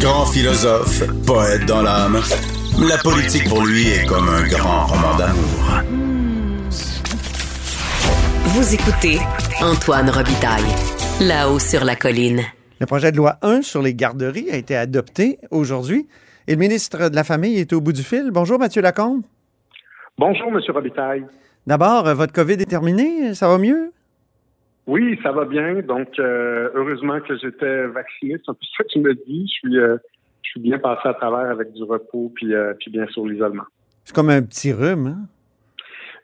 Grand philosophe, poète dans l'âme, la politique pour lui est comme un grand roman d'amour. Vous écoutez Antoine Robitaille, là-haut sur la colline. Le projet de loi 1 sur les garderies a été adopté aujourd'hui et le ministre de la Famille est au bout du fil. Bonjour, Mathieu Lacombe. Bonjour, M. Robitaille. D'abord, euh, votre COVID est terminé? Ça va mieux? Oui, ça va bien. Donc, euh, heureusement que j'étais vacciné. C'est un peu ça que tu me dis. Je suis, euh, je suis bien passé à travers avec du repos puis, puis bien sûr l'isolement. C'est comme un petit rhume, hein?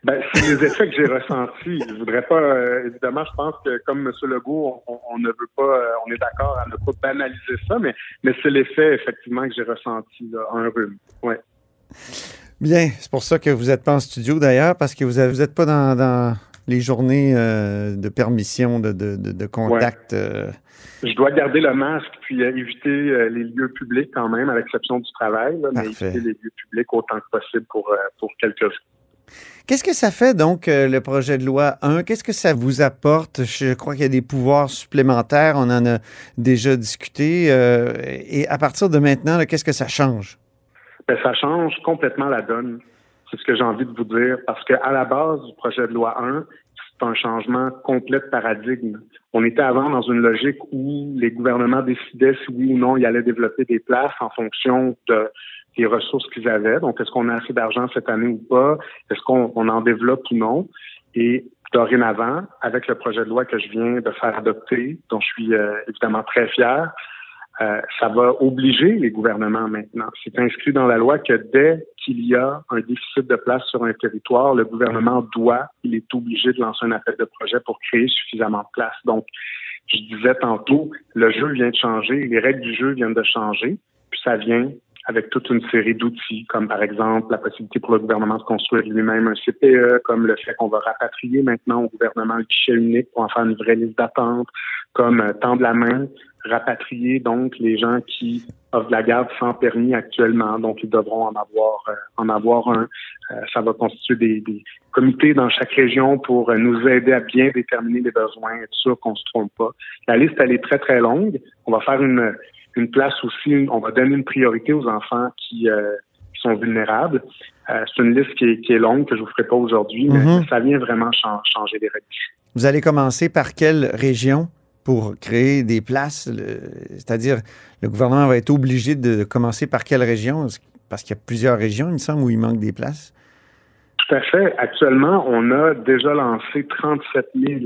Ben, c'est les effets que j'ai ressentis. Je voudrais pas, évidemment, je pense que comme M. Legault, on, ne veut pas, on est d'accord à ne pas banaliser ça, mais, mais c'est l'effet, effectivement, que j'ai ressenti, là, un rhume. Ouais. Bien, c'est pour ça que vous n'êtes pas en studio d'ailleurs, parce que vous n'êtes pas dans, les journées euh, de permission de, de, contact. Euh. Je dois garder le masque puis euh, éviter les lieux publics quand même, à l'exception du travail, mais éviter les lieux publics autant que possible pour, pour quelques jours. Qu'est-ce que ça fait donc, le projet de loi 1? Qu'est-ce que ça vous apporte? Je crois qu'il y a des pouvoirs supplémentaires, on en a déjà discuté. et à partir de maintenant, qu'est-ce que ça change? ben, ça change complètement la donne. C'est ce que j'ai envie de vous dire. Parce qu'à la base du projet de loi 1, c'est un changement complet de paradigme. On était avant dans une logique où les gouvernements décidaient si oui ou non ils allaient développer des places en fonction de, des ressources qu'ils avaient. Donc, est-ce qu'on a assez d'argent cette année ou pas? Est-ce qu'on en développe ou non? Et dorénavant, avec le projet de loi que je viens de faire adopter, dont je suis euh, évidemment très fier, euh, ça va obliger les gouvernements maintenant. C'est inscrit dans la loi que dès qu'il y a un déficit de place sur un territoire, le gouvernement doit, il est obligé de lancer un appel de projet pour créer suffisamment de place. Donc, je disais tantôt, le jeu vient de changer, les règles du jeu viennent de changer, puis ça vient avec toute une série d'outils, comme par exemple la possibilité pour le gouvernement de construire lui-même un CPE, comme le fait qu'on va rapatrier maintenant au gouvernement le guichet unique pour en faire une vraie liste d'attente, comme euh, tendre la main rapatrier donc les gens qui offrent la garde sans permis actuellement. Donc, ils devront en avoir euh, en avoir un. Euh, ça va constituer des, des, comités dans chaque région pour euh, nous aider à bien déterminer les besoins, être sûr qu'on se trompe pas. La liste, elle est très, très longue. On va faire une, une place aussi, on va donner une priorité aux enfants qui, qui sont vulnérables. c'est une liste qui est, qui est, longue, que je vous ferai pas aujourd'hui, mais mm-hmm. ça vient vraiment changer les règles. Vous allez commencer par quelle région? pour créer des places? C'est-à-dire, le gouvernement va être obligé de commencer par quelle région? Parce qu'il y a plusieurs régions, il me semble, où il manque des places. Tout à fait. Actuellement, on a déjà lancé 37 000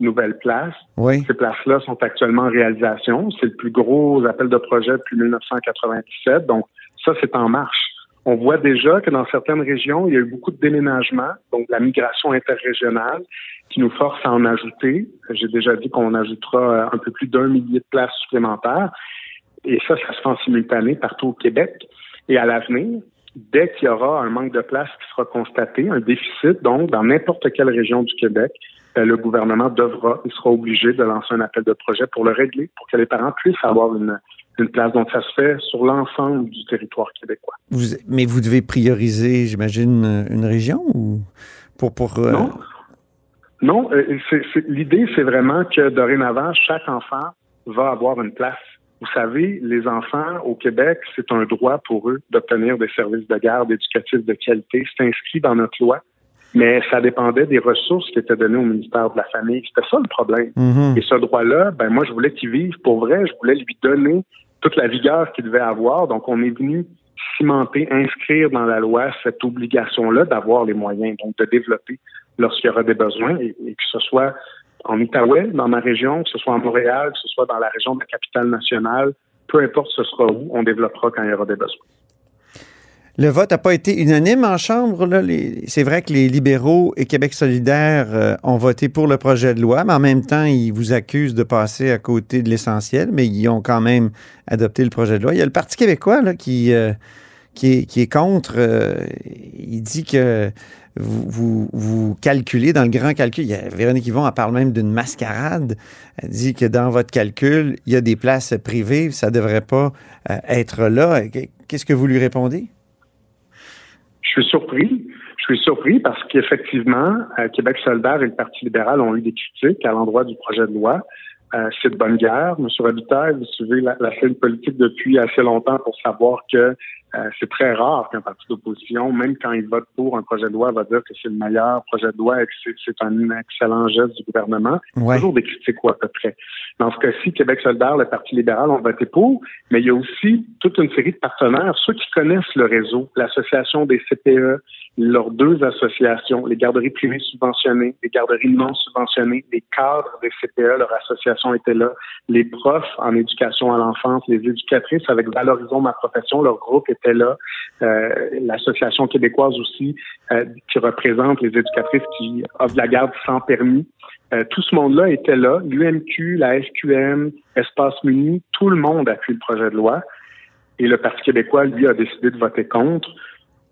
nouvelles places. Oui. Ces places-là sont actuellement en réalisation. C'est le plus gros appel de projet depuis 1997. Donc, ça, c'est en marche. On voit déjà que dans certaines régions, il y a eu beaucoup de déménagements, donc la migration interrégionale, qui nous force à en ajouter. J'ai déjà dit qu'on ajoutera euh, un peu plus d'un millier de places supplémentaires. Et ça, ça se fait en simultané partout au Québec. Et à l'avenir, dès qu'il y aura un manque de places qui sera constaté, un déficit, donc, dans n'importe quelle région du Québec, ben, le gouvernement devra, il sera obligé de lancer un appel de projet pour le régler, pour que les parents puissent avoir une, une place. Donc, ça se fait sur l'ensemble du territoire québécois. Vous, mais vous devez prioriser, j'imagine, une région ou pour... pour euh, Non. Non, euh, l'idée, c'est vraiment que dorénavant, chaque enfant va avoir une place. Vous savez, les enfants au Québec, c'est un droit pour eux d'obtenir des services de garde éducatifs de qualité. C'est inscrit dans notre loi mais ça dépendait des ressources qui étaient données au ministère de la Famille. C'était ça le problème. Mhm. Et ce droit-là, ben moi, je voulais qu'il vive pour vrai. Je voulais lui donner toute la vigueur qu'il devait avoir. Donc, on est venu cimenter, inscrire dans la loi cette obligation-là d'avoir les moyens, donc de développer lorsqu'il y aura des besoins, et, que ce soit en Outaouais, dans ma région, que ce soit en Montréal, que ce soit dans la région de la capitale nationale, peu importe ce sera où, on développera quand il y aura des besoins. Le vote n'a pas été unanime en Chambre. C'est vrai que les libéraux et Québec solidaire euh, ont voté pour le projet de loi, mais en même temps, ils vous accusent de passer à côté de l'essentiel, mais ils ont quand même adopté le projet de loi. Il y a le Parti québécois euh, qui, est, contre. Euh, il dit que vous, calculez dans le grand calcul. Il y a, Véronique Yvon en parle même d'une mascarade. Elle dit que dans votre calcul, il y a des places privées, ça ne devrait pas être là. Qu'est-ce que vous lui répondez? Je suis surpris. Je suis surpris parce qu'effectivement, euh, Québec solidaire et le Parti libéral ont eu des critiques à l'endroit du projet de loi. euh, c'est de bonne guerre. Monsieur Robitaille, vous suivez la, scène politique depuis assez longtemps pour savoir que euh, c'est très rare qu'un parti d'opposition, même quand il vote pour un projet de loi, va dire que c'est le meilleur projet de loi et que c'est un excellent geste du gouvernement. Ouais. Toujours des critiques ou à peu près. Dans ce cas-ci, Québec solidaire, le Parti libéral ont voté pour, mais il y a aussi toute une série de partenaires, ceux qui connaissent le réseau, l'Association des CPE, leurs deux associations, les garderies privées subventionnées, les garderies non subventionnées, les cadres des CPE, leur association était là, les profs en éducation à l'enfance, les éducatrices avec Valorisons ma profession, leur groupe était là, euh, l'association québécoise aussi euh, qui représente les éducatrices qui offrent la garde sans permis. Euh, tout ce monde-là était là, l'UMQ, la SQM, Espace Muni, tout le monde a appuie le projet de loi. Et le Parti québécois, lui, a décidé de voter contre.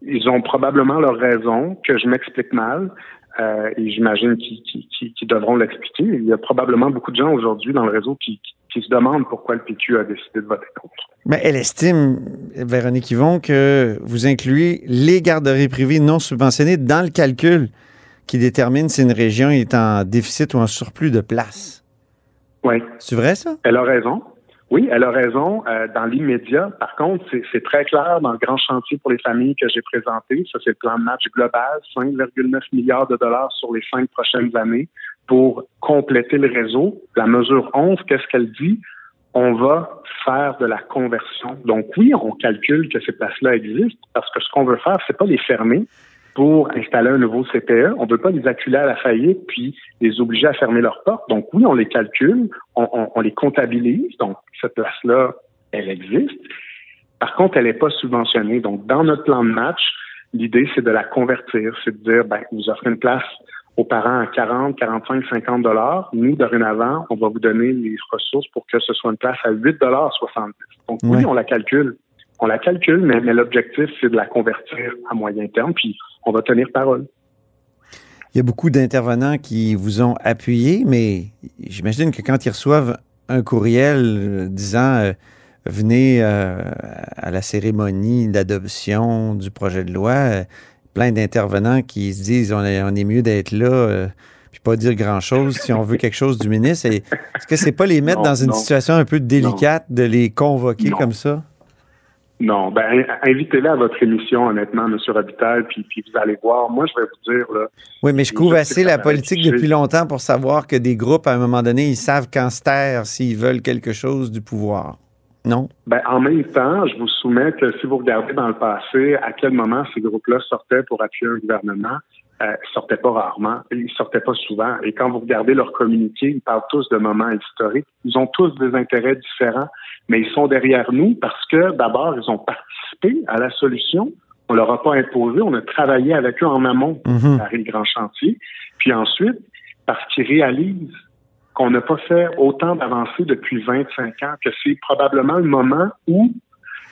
Ils ont probablement leur raison, que je m'explique mal, euh, et j'imagine qu'ils devront l'expliquer. Il y a probablement beaucoup de gens aujourd'hui dans le réseau qui, qui, se demandent pourquoi le PQ a décidé de voter contre. Mais elle estime, Véronique Yvon, que vous incluez les garderies privées non subventionnées dans le calcul qui détermine si une région est en déficit ou en surplus de place. Oui. C'est vrai, ça? Elle a raison. Oui, elle a raison. Euh, dans l'immédiat, par contre, c'est très clair dans le grand chantier pour les familles que j'ai présenté. Ça, c'est le plan de match global, 5,9 milliards de dollars sur les cinq prochaines années pour compléter le réseau. La mesure 11, qu'est-ce qu'elle dit? On va faire de la conversion. Donc oui, on calcule que ces places-là existent parce que ce qu'on veut faire, c'est pas les fermer, pour installer un nouveau CPE. On ne veut pas les acculer à la faillite puis les obliger à fermer leurs portes. Donc oui, on les calcule, on, on, on les comptabilise. Donc cette place-là, elle existe. Par contre, elle n'est pas subventionnée. Donc dans notre plan de match, l'idée c'est de la convertir, c'est de dire ben vous offrez une place aux parents à 40, 45, 50 dollars. Nous, dorénavant, on va vous donner les ressources pour que ce soit une place à 8 dollars 70. Donc oui, on la calcule. On la calcule, mais, mais l'objectif, c'est de la convertir à moyen terme. Puis on va tenir parole. Il y a beaucoup d'intervenants qui vous ont appuyé, mais j'imagine que quand ils reçoivent un courriel euh, disant euh, venez euh, à la cérémonie d'adoption du projet de loi, plein d'intervenants qui se disent on est, mieux d'être là puis pas dire grand-chose si on veut quelque chose du ministre. Est-ce que c'est pas les mettre dans une situation un peu délicate de les convoquer comme ça? Non, ben invitez-les à votre émission, honnêtement, M. Robitaille, puis, puis vous allez voir. Moi, je vais vous dire là. Oui, mais je couvre assez la politique depuis longtemps pour savoir que des groupes, à un moment donné, ils savent quand se taire s'ils veulent quelque chose du pouvoir. Non? Ben, en même temps, je vous soumets que si vous regardez dans le passé, à quel moment ces groupes-là sortaient pour appuyer un gouvernement, euh, sortaient pas rarement, ils sortaient pas souvent. Et quand vous regardez leurs communiqués, ils parlent tous de moments historiques. Ils ont tous des intérêts différents, mais ils sont derrière nous parce que d'abord, ils ont participé à la solution. On leur a pas imposé, on a travaillé avec eux en amont mm à le grand chantier. Puis ensuite, parce qu'ils réalisent qu'on n'a pas fait autant d'avancées depuis 25 ans, que c'est probablement le moment où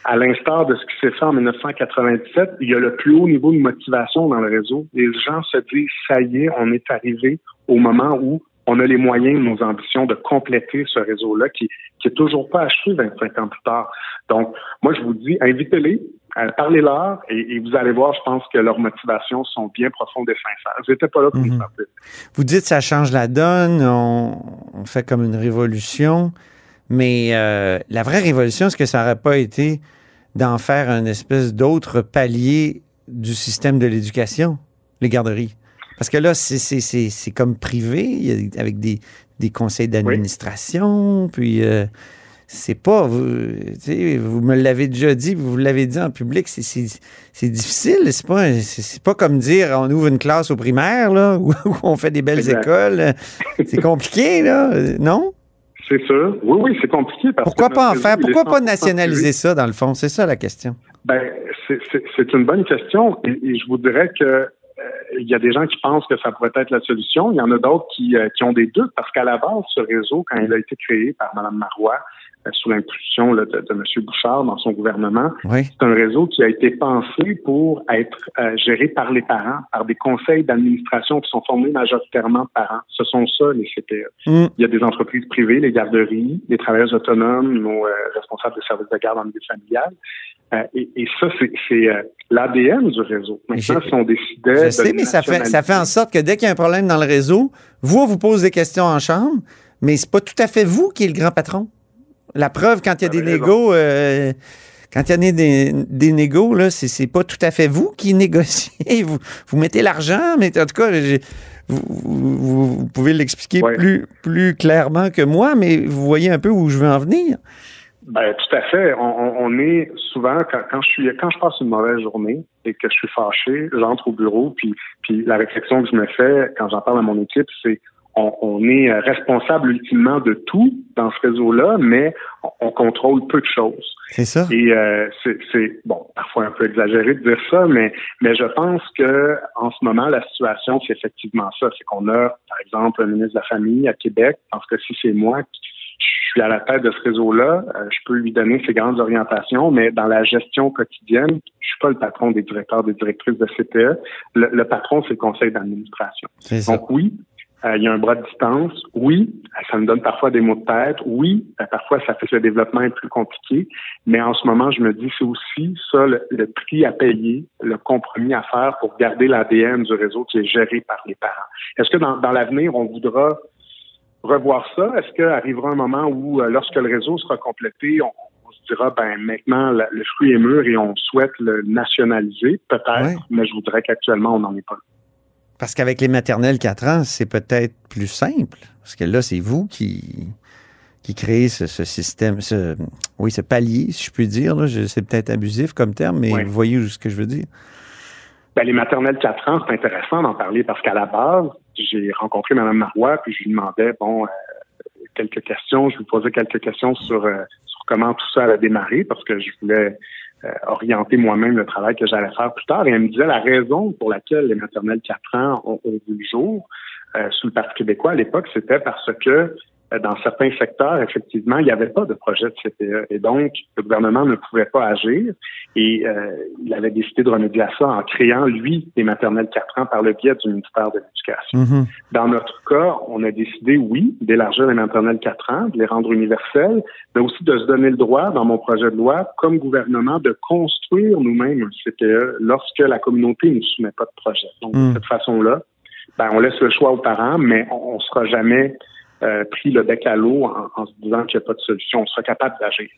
à l'instar de ce qui s'est fait en 1997, il y a le plus haut niveau de motivation dans le réseau. Les gens se disent, ça y est, on est arrivé au moment où on a les moyens nos ambitions de compléter ce réseau-là qui, qui est toujours pas achevé 25 ans plus tard. Donc, moi, je vous dis, invitez-les, euh, parlez-leur et, vous allez voir, je pense que leurs motivations sont bien profondes et sincères. J'étais pas là pour mm Vous dites ça change la donne, on, on fait comme une révolution, mais euh, la vraie révolution, est-ce que ça n'aurait pas été d'en faire un espèce d'autre palier du système de l'éducation, les garderies? Parce que là, c'est comme privé, avec des, des conseils d'administration, puis euh, c'est pas, vous, vous me l'avez déjà dit, vous l'avez dit en public, c'est difficile. C'est pas, pas comme dire on ouvre une classe au primaire, là, où, on fait des belles écoles. C'est compliqué, là, non? C'est sûr. Oui, oui, c'est compliqué. Pourquoi pas en faire? Pourquoi pas nationaliser ça, dans le fond? C'est ça la question. Ben, c'est une bonne question. Et, je vous dirais que euh, il y a des gens qui pensent que ça pourrait être la solution. Il y en a d'autres qui, euh, qui ont des doutes parce qu'à la base, ce réseau, quand il a été créé par Mme Marois, sous l'impulsion de, de, M. Bouchard dans son gouvernement. C'est un réseau qui a été pensé pour être euh, géré par les parents, par des conseils d'administration qui sont formés majoritairement par parents. Ce sont ça, les CPE. Mm. Il y a des entreprises privées, les garderies, les travailleurs autonomes, nos euh, responsables de services de garde en milieu familial. Et, et, ça, c'est l'ADN du réseau. Maintenant, si on décidait. Je sais, mais ça fait, ça fait en sorte que dès qu'il y a un problème dans le réseau, vous, on vous pose des questions en chambre, Mais c'est pas tout à fait vous qui êtes le grand patron. La preuve, quand il y a des négos, euh, quand il y a des, des négos, là, c'est, pas tout à fait vous qui négociez. Vous, vous mettez l'argent, mais en tout cas, vous, pouvez l'expliquer plus, plus clairement que moi, mais vous voyez un peu où je veux en venir. Ben, tout à fait. On, est souvent quand, je suis quand je passe une mauvaise journée et que je suis fâché, j'entre au bureau puis puis la réflexion que je me fais quand j'en parle à mon équipe, c'est on, est responsable ultimement de tout dans ce réseau-là, mais on, contrôle peu de choses. C'est ça. Et euh, c'est bon, parfois un peu exagéré de dire ça, mais mais je pense que en ce moment la situation c'est effectivement ça, c'est qu'on a par exemple un ministre de la famille à Québec, parce que si c'est moi qui je suis à la tête de ce réseau-là, euh, je peux lui donner ses grandes orientations, mais dans la gestion quotidienne, je suis pas le patron des directeurs, des directrices de CPE. Le, patron, c'est le conseil d'administration. Donc oui, euh, il y a un bras de distance. Oui, ça me donne parfois des mots de tête. Oui, euh, parfois ça fait que le développement est plus compliqué. Mais en ce moment, je me dis c'est aussi ça le, le, prix à payer, le compromis à faire pour garder l'ADN du réseau qui est géré par les parents. Est-ce que dans, dans l'avenir, on voudra revoir ça? Est-ce qu'arrivera un moment où, euh, lorsque le réseau sera complété, on, se dira, ben maintenant, le fruit est mûr et on souhaite le nationaliser? Peut-être, mais je voudrais qu'actuellement, on n'en est pas. Parce qu'avec les maternelles 4 ans, c'est peut-être plus simple. Parce que là, c'est vous qui, qui créez ce, système, ce, oui, ce palier, si je puis dire. C'est peut-être abusif comme terme, mais vous voyez ce que je veux dire. Ben, les maternelles 4 ans, c'est intéressant d'en parler parce qu'à la base, j'ai rencontré Mme Marois, puis je lui demandais, bon, euh, quelques questions, je lui posais quelques questions sur, euh, sur comment tout ça allait démarrer parce que je voulais orienter moi-même le travail que j'allais faire plus tard. Et elle me disait la raison pour laquelle les maternelles 4 ans ont, vu le jour sous le Parti québécois à l'époque, c'était parce que euh, dans certains secteurs, effectivement, il n'y avait pas de projet de CPE. Et donc, le gouvernement ne pouvait pas agir. Et euh, il avait décidé de remédier à ça en créant, lui, des maternelles 4 ans par le biais du ministère de l'Éducation. Mm-hmm. Dans notre cas, on a décidé, oui, d'élargir les maternelles 4 ans, de les rendre universelles, mais aussi de se donner le droit, dans mon projet de loi, comme gouvernement, de construire nous-mêmes un CPE lorsque la communauté ne soumet pas de projet. Donc, de mm. cette façon-là, ben, on laisse le choix aux parents, mais on ne sera jamais euh, pris le bec à l'eau en, se disant qu'il n'y a pas de solution. On sera capable d'agir.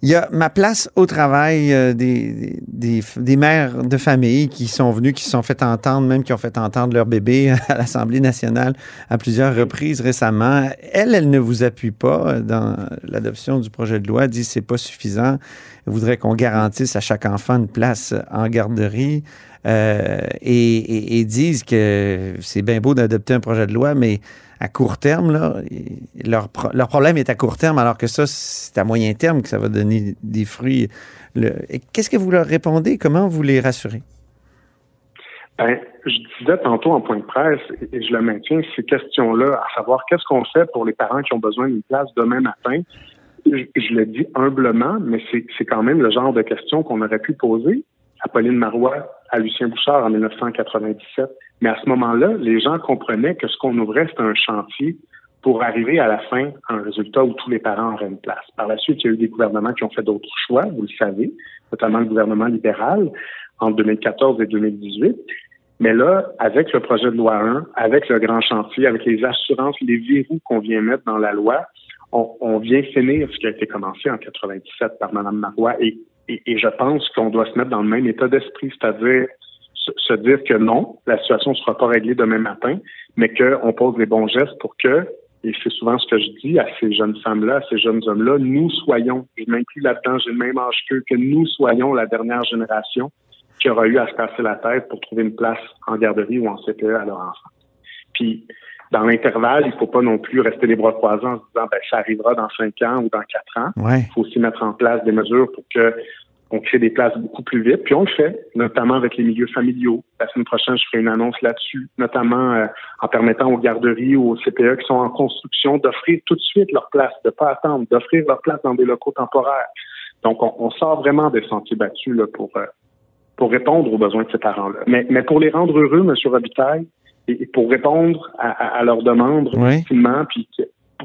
Il y a ma place au travail euh, des, des, mères de famille qui sont venues, qui se sont fait entendre, même qui ont fait entendre leur bébé à l'Assemblée nationale à plusieurs reprises récemment. Elle, elle ne vous appuie pas dans l'adoption du projet de loi, elle dit c'est pas suffisant. Elle voudrait qu'on garantisse à chaque enfant une place en garderie. Euh, et, et, disent que c'est bien beau d'adopter un projet de loi, mais à court terme, là, leur, leur problème est à court terme, alors que ça, c'est à moyen terme que ça va donner des fruits. Qu'est-ce que vous leur répondez? Comment vous les rassurez? Ben, je disais tantôt en point de presse, et je le maintiens, ces questions-là, à savoir qu'est-ce qu'on fait pour les parents qui ont besoin d'une place demain matin, je, je le dis humblement, mais c'est quand même le genre de questions qu'on aurait pu poser à Pauline Marois, à Lucien Bouchard en 1997. Mais à ce moment-là, les gens comprenaient que ce qu'on ouvrait, c'était un chantier pour arriver à la fin à un résultat où tous les parents auraient une place. Par la suite, il y a eu des gouvernements qui ont fait d'autres choix, vous le savez, notamment le gouvernement libéral en 2014 et 2018. Mais là, avec le projet de loi 1, avec le grand chantier, avec les assurances, les verrous qu'on vient mettre dans la loi, on, vient finir ce qui a été commencé en 97 par Mme Marois. Et, et je pense qu'on doit se mettre dans le même état d'esprit, c'est-à-dire se dire que non, la situation ne sera pas réglée demain matin, mais qu'on pose les bons gestes pour que, et c'est souvent ce que je dis à ces jeunes femmes-là, à ces jeunes hommes-là, nous soyons, je m'inclus là-dedans, j'ai le même âge qu'eux, que nous soyons la dernière génération qui aura eu à se casser la tête pour trouver une place en garderie ou en CPE à leur enfant. Puis, dans l'intervalle, il ne faut pas non plus rester les bras croisés en se disant ben, ça arrivera dans cinq ans ou dans quatre ans. Il faut aussi mettre en place des mesures pour que on crée des places beaucoup plus vite. Puis on le fait, notamment avec les milieux familiaux. La semaine prochaine, je ferai une annonce là-dessus, notamment euh, en permettant aux garderies ou aux CPE qui sont en construction d'offrir tout de suite leur place, de pas attendre, d'offrir leur place dans des locaux temporaires. Donc, on, sort vraiment des sentiers battus là, pour, euh, pour répondre aux besoins de ces parents-là. Mais, mais pour les rendre heureux, M. Robitaille, et, pour répondre à, leurs demandes rapidement, puis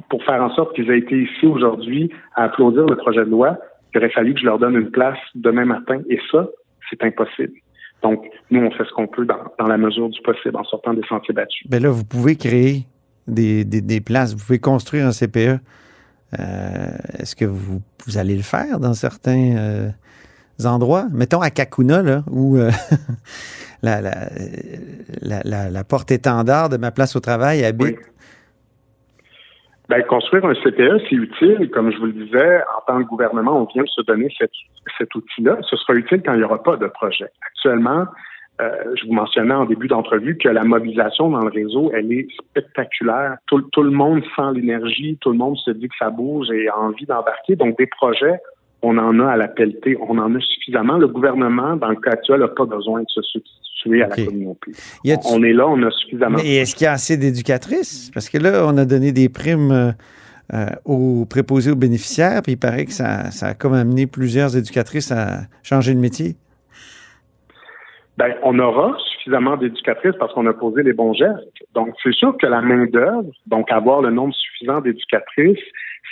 pour faire en sorte qu'ils aient été ici aujourd'hui à applaudir le projet de loi, il aurait fallu que je leur donne une place demain matin. Et ça, c'est impossible. Donc, nous, on fait ce qu'on peut dans, la mesure du possible en sortant des sentiers battus. Bien là, vous pouvez créer des, des, des places. Vous pouvez construire un CPE. Euh, Est-ce que vous, vous, allez le faire dans certains euh, endroits? Mettons à Kakuna, là, où euh, la, la, la, la, porte-étendard de ma place au travail habite. Oui. Ben, construire un CPE, c'est utile. Comme je vous le disais, en tant que gouvernement, on vient de se donner cet, cet outil-là. Ce sera utile quand il n'y aura pas de projet. Actuellement, euh, je vous mentionnais en début d'entrevue que la mobilisation dans le réseau, elle est spectaculaire. Tout, tout le monde sent l'énergie, tout le monde se dit que ça bouge et a envie d'embarquer. Donc, des projets, on en a à la pelletée, on en a suffisamment. Le gouvernement, dans le cas actuel, n'a pas besoin de se substituer à la communauté. On est là, on a suffisamment. Mais est-ce qu'il y a assez d'éducatrices? Parce que là, on a donné des primes euh, aux préposés aux bénéficiaires, puis il paraît que ça, ça a comme amené plusieurs éducatrices à changer de métier. Ben, on aura suffisamment d'éducatrices parce qu'on a posé les bons gestes. Donc, c'est sûr que la main-d'œuvre, donc avoir le nombre suffisant d'éducatrices,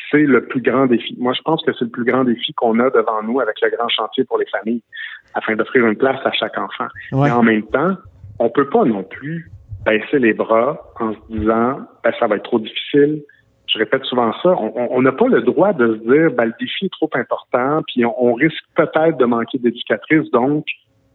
c'est le plus grand défi. Moi, je pense que c'est le plus grand défi qu'on a devant nous avec le grand chantier pour les familles, afin d'offrir une place à chaque enfant. Ouais. Mais en même temps, on peut pas non plus baisser les bras en se disant, ben, ça va être trop difficile. Je répète souvent ça. On n'a pas le droit de se dire, ben, le défi est trop important, puis on, on risque peut-être de manquer d'éducatrices, donc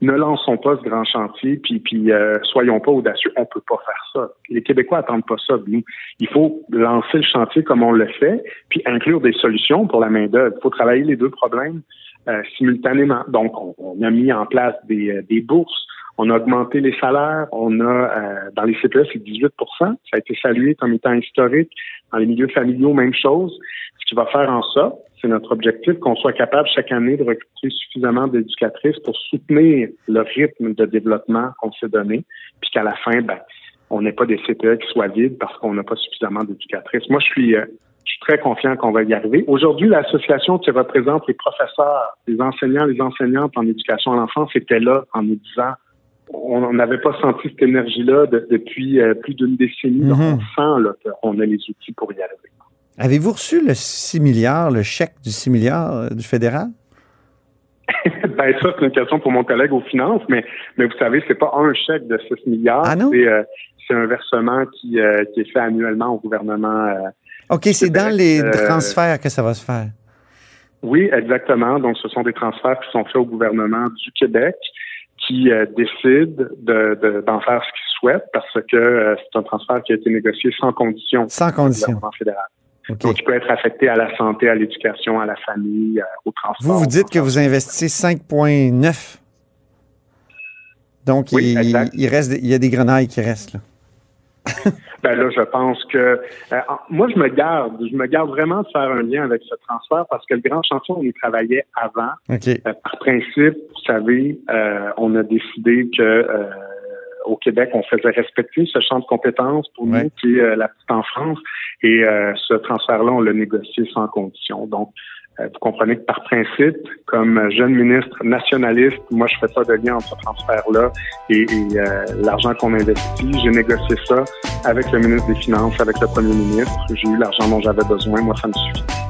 ne lançons pas ce grand chantier, puis, puis euh, soyons pas audacieux. On peut pas faire ça. Les Québécois attendent pas ça de nous. Il faut lancer le chantier comme on le fait, puis inclure des solutions pour la main d'œuvre. Il faut travailler les deux problèmes euh, simultanément. Donc, on, on, a mis en place des, euh, des bourses. On a augmenté les salaires. On a, euh, dans les CPE, c'est 18% Ça a été salué comme étant historique. Dans les milieux familiaux, même chose. Ce qui va faire en sorte, c'est notre objectif, qu'on soit capable chaque année de recruter suffisamment d'éducatrices pour soutenir le rythme de développement qu'on s'est donné, puis qu'à la fin, ben, on n'ait pas des CPE qui soient vides parce qu'on n'a pas suffisamment d'éducatrices. Moi, je suis, je suis très confiant qu'on va y arriver. Aujourd'hui, l'association qui représente les professeurs, les enseignants, les enseignantes en éducation à l'enfance était là en nous disant on n'avait pas senti cette énergie-là de, depuis euh, plus d'une décennie. Mm -hmm. Donc, on sent qu'on a les outils pour y arriver. Avez-vous reçu le 6 milliards, le chèque du 6 milliards euh, du fédéral? ben ça, c'est une question pour mon collègue aux finances, mais, mais vous savez, c'est pas un chèque de 6 milliards. Ah non? C'est, euh, un versement qui, euh, qui est fait annuellement au gouvernement. Euh, OK, c'est dans les transferts que ça va se faire. Oui, exactement. Donc, ce sont des transferts qui sont faits au gouvernement du Québec qui décide d'en de, de, faire ce qu'il souhaite parce que c'est un transfert qui a été négocié sans condition. Sans condition. fédéral. Okay. Donc, il peut être affecté à la santé, à l'éducation, à la famille, euh, au transport. Vous, vous dites que vous investissez 5,9. Donc, oui, il, il, reste, il y a des grenailles qui restent, là. ben là, je pense que euh, moi, je me garde, je me garde vraiment de faire un lien avec ce transfert parce que le grand chantier, on y travaillait avant. Okay. Euh, par principe, vous savez, euh, on a décidé que au Québec, on faisait respecter ce champ de compétences pour Ouais. nous, qui est la petite enfance. Et ce transfert-là, on l'a négocié sans condition. Donc, euh, vous comprenez que par principe, comme jeune ministre nationaliste, moi, je fais pas de lien entre ce transfert-là et, et euh, l'argent qu'on investit. J'ai négocié ça avec le ministre des Finances, avec le premier ministre. J'ai eu l'argent dont j'avais besoin. Moi, ça me suffit.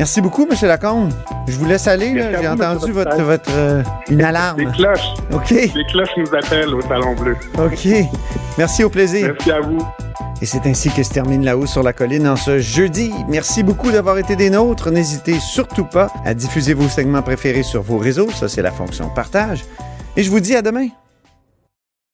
Merci beaucoup, M. Lacombe. Je vous laisse aller. J'ai entendu votre, votre euh, une alarme. Les cloches. OK. Les cloches nous appellent au Salon Bleu. OK. Merci, au plaisir. Merci à vous. Et c'est ainsi que se termine La Haut sur la Colline en ce jeudi. Merci beaucoup d'avoir été des nôtres. N'hésitez surtout pas à diffuser vos segments préférés sur vos réseaux. Ça, c'est la fonction partage. Et je vous dis à demain.